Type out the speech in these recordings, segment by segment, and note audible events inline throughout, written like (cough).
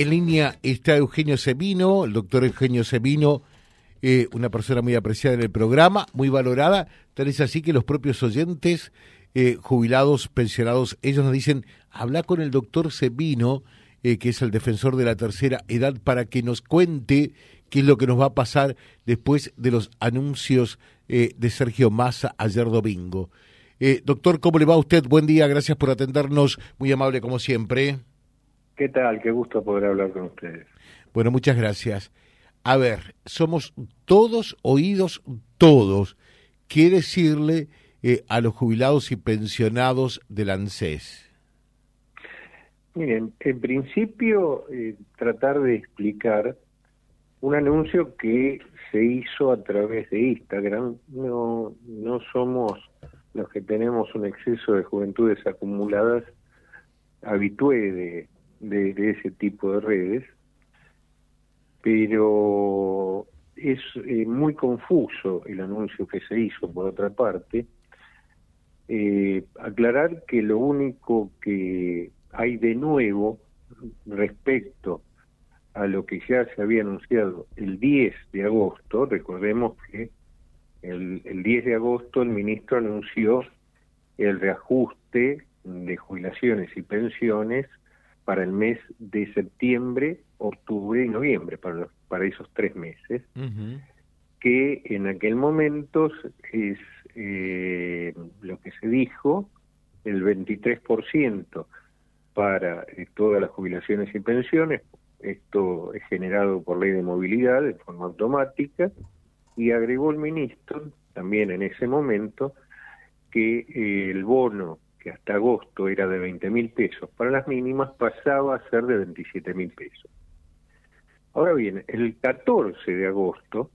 en línea está Eugenio Semino, el doctor Eugenio Semino, eh, una persona muy apreciada en el programa, muy valorada, tal es así que los propios oyentes, eh, jubilados, pensionados, ellos nos dicen, habla con el doctor Semino, eh, que es el defensor de la tercera edad, para que nos cuente qué es lo que nos va a pasar después de los anuncios de Sergio Massa ayer domingo. doctor, ¿cómo le va a usted? Buen día, gracias por atendernos, muy amable como siempre. ¿Qué tal? Qué gusto poder hablar con ustedes. Bueno, muchas gracias. A ver, somos todos oídos, todos. ¿Qué decirle eh, a los jubilados y pensionados del ANSES? Miren, en principio eh, tratar de explicar un anuncio que se hizo a través de Instagram. No, no somos los que tenemos un exceso de juventudes acumuladas habitué de, de, ese tipo de redes, pero es eh, muy confuso el anuncio que se hizo por otra parte. Eh, aclarar que lo único que hay de nuevo respecto a lo que ya se había anunciado el 10 de agosto, recordemos que el, el 10 de agosto el ministro anunció el reajuste de jubilaciones y pensiones para el mes de septiembre, octubre y noviembre, para, para esos tres meses, que en aquel momento es eh, lo que se dijo, el 23% para eh, todas las jubilaciones y pensiones, esto es generado por ley de movilidad de forma automática, y agregó el ministro también en ese momento que eh, el bono que hasta agosto era de 20 mil pesos para las mínimas, pasaba a ser de 27 mil pesos. Ahora bien, el 14 de agosto,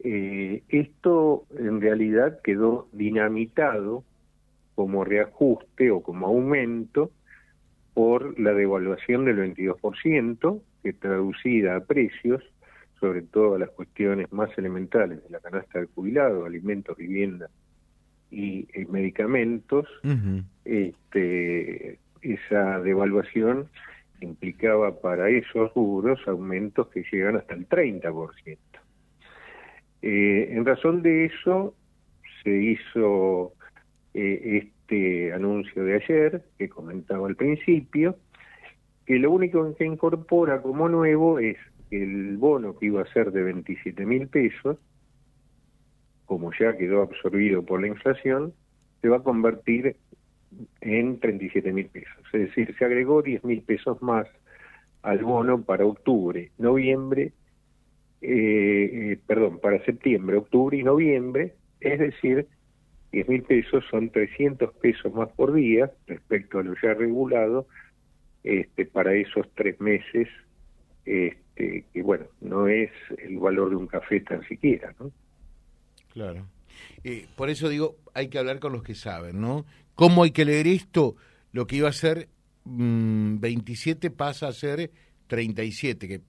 eh, esto en realidad quedó dinamitado como reajuste o como aumento por la devaluación del 22%, que traducida a precios, sobre todo a las cuestiones más elementales de la canasta del jubilado, alimentos, vivienda y, medicamentos, este, esa devaluación implicaba para esos rubros aumentos que llegan hasta el 30%. Eh, en razón de eso se hizo eh, este anuncio de ayer, que comentaba al principio, que lo único que incorpora como nuevo es el bono que iba a ser de 27 mil pesos, como ya quedó absorbido por la inflación, se va a convertir en 37 mil pesos. Es decir, se agregó 10 mil pesos más al bono para octubre, noviembre, eh, eh, perdón, para septiembre, octubre y noviembre, es decir, 10 mil pesos son 300 pesos más por día respecto a lo ya regulado este, para esos tres meses, este, que bueno, no es el valor de un café tan siquiera, ¿no? Claro. Eh, por eso digo, hay que hablar con los que saben, ¿no? ¿Cómo hay que leer esto? Lo que iba a ser 27 mm, pasa a ser 37, que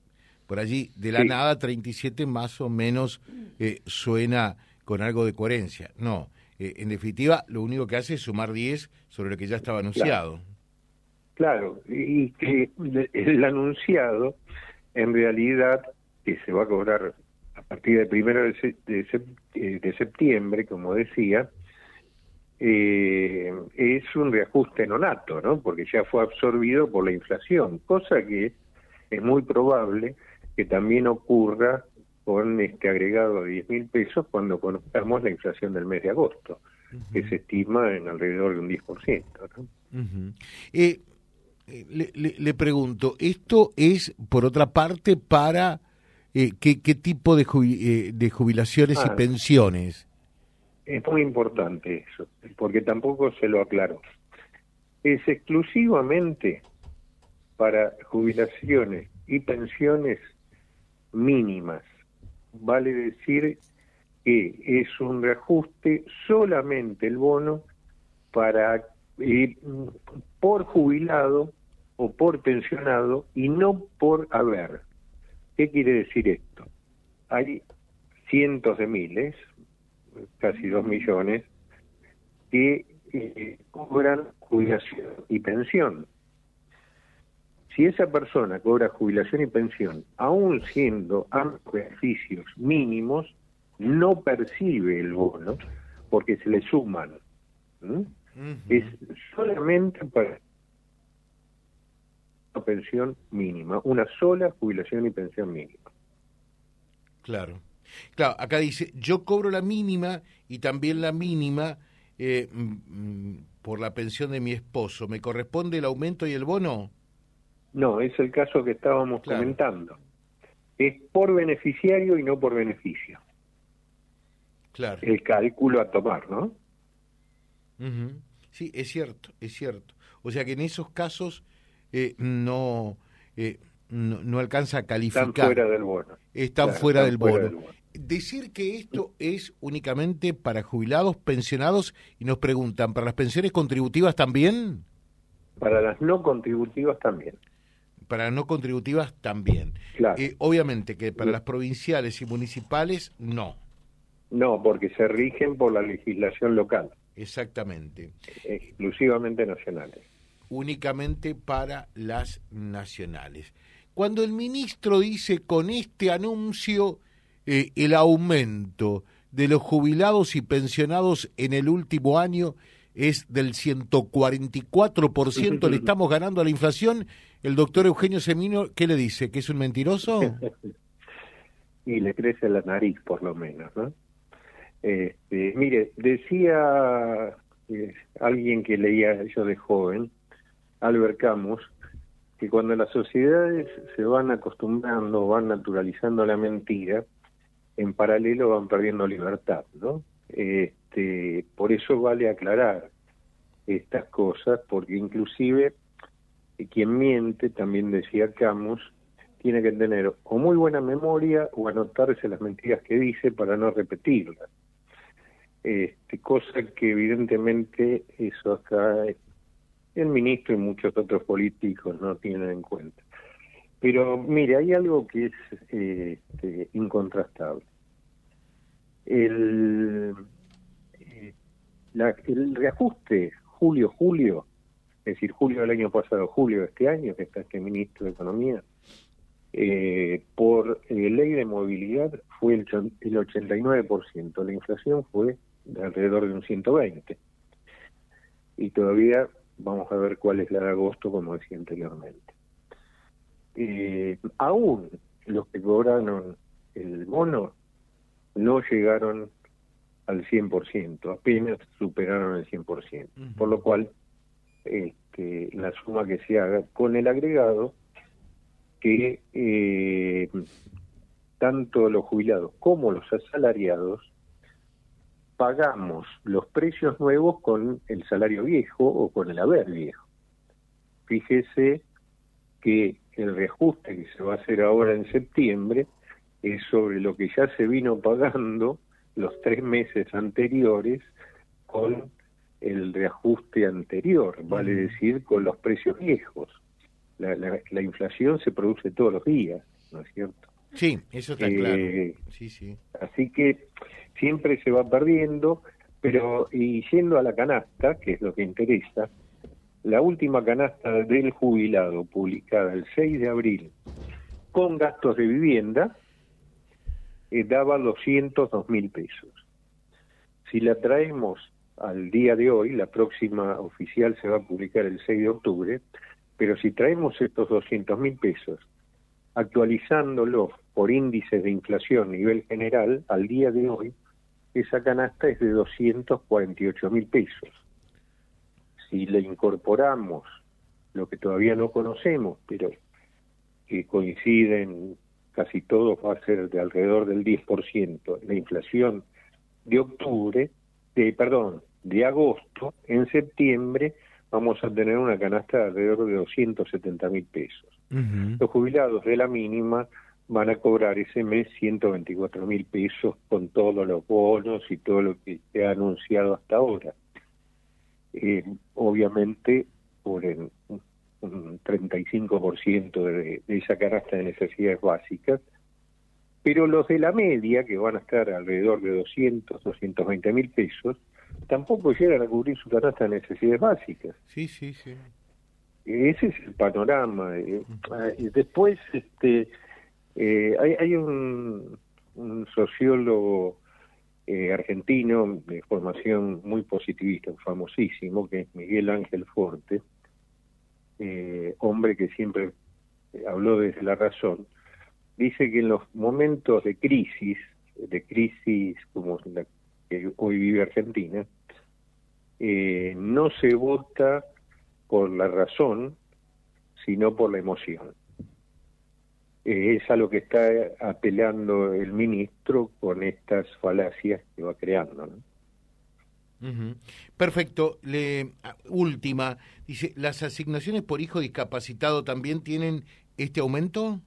por allí de la nada 37 más o menos eh, suena con algo de coherencia. No, eh, en definitiva, lo único que hace es sumar 10 sobre lo que ya estaba anunciado. Claro, y que el anunciado en realidad que se va a cobrar a partir del primero de, eh, de, septiembre, como decía, eh, es un reajuste nonato, ¿no? Porque ya fue absorbido por la inflación, cosa que es muy probable que también ocurra con este agregado de 10 mil pesos cuando conozcamos la inflación del mes de agosto, que se estima en alrededor de un 10%. ¿no? Eh, le, le, pregunto, ¿esto es, por otra parte, para eh, ¿qué, tipo de, eh, de jubilaciones y ah. pensiones? Es muy importante eso, porque tampoco se lo aclaró. Es exclusivamente para jubilaciones y pensiones mínimas. Vale decir que es un reajuste solamente el bono para eh, por jubilado o por pensionado y no por haber. ¿Qué quiere decir esto? Hay cientos de miles, casi dos millones, que eh, cobran jubilación y pensión. Si esa persona cobra jubilación y pensión, aún siendo ambos beneficios mínimos, no percibe el bono porque se le suman. Es solamente para pensión mínima, una sola jubilación y pensión mínima. Claro. Claro, acá dice, yo cobro la mínima y también la mínima eh, mm, mm, por la pensión de mi esposo. ¿Me corresponde el aumento y el bono? No, es el caso que estábamos comentando. Es por beneficiario y no por beneficio. Claro. El cálculo a tomar, ¿no? Sí, es cierto, es cierto. O sea que en esos casos eh, no, eh, no, alcanza a calificar. Están fuera del bono. Están, fuera, del, bono. Decir que esto es únicamente para jubilados, pensionados, y nos preguntan, ¿para las pensiones contributivas también? Para las no contributivas también. Para las no contributivas también. Claro. Eh, obviamente que para las provinciales y municipales no. No, porque se rigen por la legislación local. Exactamente. Exclusivamente nacionales. Únicamente para las nacionales. Cuando el ministro dice con este anuncio eh, el aumento de los jubilados y pensionados en el último año es del 144%, le estamos ganando a la inflación, el doctor Eugenio Semino, ¿qué le dice? ¿Que es un mentiroso? (laughs) y le crece la nariz, por lo menos, ¿no? Este, mire, decía eh, alguien que leía yo de joven, Albert Camus, que cuando las sociedades se van acostumbrando, van naturalizando la mentira, en paralelo van perdiendo libertad, ¿no? Este, por eso vale aclarar estas cosas, porque inclusive quien miente, también decía Camus, tiene que tener o muy buena memoria o anotarse las mentiras que dice para no repetirlas este, cosa que evidentemente eso acá el ministro y muchos otros políticos no tienen en cuenta. Pero mire, hay algo que es este, incontrastable. El, eh, el reajuste julio-julio, es decir, julio del año pasado, julio de este año, que está este ministro de Economía, eh, por eh, ley de movilidad fue el, el 89%, la inflación fue de alrededor de un 120. Y todavía vamos a ver cuál es la de agosto, como decía anteriormente. Eh, aún los que cobraron el bono no llegaron al 100%, apenas superaron el 100%, por lo cual este, la suma que se haga con el agregado que eh, tanto los jubilados como los asalariados pagamos los precios nuevos con el salario viejo o con el haber viejo. Fíjese que el reajuste que se va a hacer ahora en septiembre es sobre lo que ya se vino pagando los tres meses anteriores con el reajuste anterior, vale decir, con los precios viejos. La, la, inflación se produce todos los días, ¿no es cierto? Sí, eso está claro. Eh, sí, sí. Así que siempre se va perdiendo, pero y yendo a la canasta, que es lo que interesa, la última canasta del jubilado publicada el 6 de abril con gastos de vivienda eh, daba 202 mil pesos. Si la traemos al día de hoy, la próxima oficial se va a publicar el 6 de octubre, pero si traemos estos 200 mil pesos, actualizándolos por índices de inflación a nivel general, al día de hoy, esa canasta es de 248 mil pesos. Si le incorporamos lo que todavía no conocemos, pero que coinciden casi todos, va a ser de alrededor del 10%, la inflación de octubre, de, perdón, de agosto, en septiembre vamos a tener una canasta de alrededor de 270 mil pesos. Los jubilados de la mínima van a cobrar ese mes 124 mil pesos con todos los bonos y todo lo que se ha anunciado hasta ahora. Eh, obviamente por el, un 35% de, de esa canasta de necesidades básicas, pero los de la media, que van a estar alrededor de 200, 220 mil pesos, tampoco llegan a cubrir su canasta de necesidades básicas. Sí, sí, sí. Ese es el panorama. Eh, después, este, eh, hay, hay un, sociólogo eh, argentino de formación muy positivista, famosísimo, que es Miguel Ángel Forte, hombre que siempre habló desde la razón, dice que en los momentos de crisis, de crisis como la que hoy vive Argentina, no se vota por la razón, sino por la emoción. Eh, es a lo que está apelando el ministro con estas falacias que va creando. Perfecto. Le, última, dice, ¿las asignaciones por hijo discapacitado también tienen este aumento?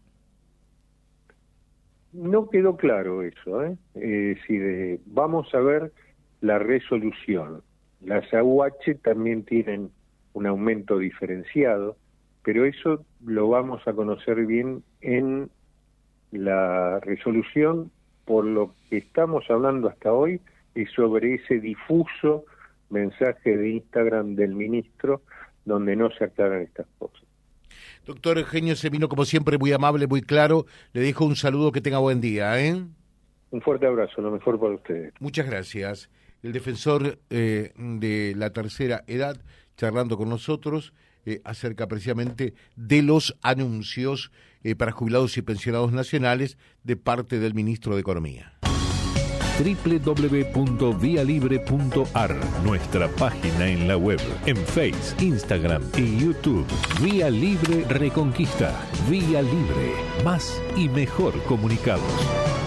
No quedó claro eso. ¿eh? eh vamos a ver la resolución. Las AUH también tienen un aumento diferenciado, pero eso lo vamos a conocer bien en la resolución, por lo que estamos hablando hasta hoy es sobre ese difuso mensaje de Instagram del ministro donde no se aclaran estas cosas. Doctor Eugenio vino como siempre, muy amable, muy claro. Le dejo un saludo, que tenga buen día. ¿eh? Un fuerte abrazo, lo mejor para ustedes. Muchas gracias. El defensor eh, de la tercera edad, charlando con nosotros eh, acerca precisamente de los anuncios eh, para jubilados y pensionados nacionales de parte del ministro de Economía www.vialibre.ar, nuestra página en la web, en Face, Instagram y YouTube. Vía Libre Reconquista. Vía Libre. Más y mejor comunicados.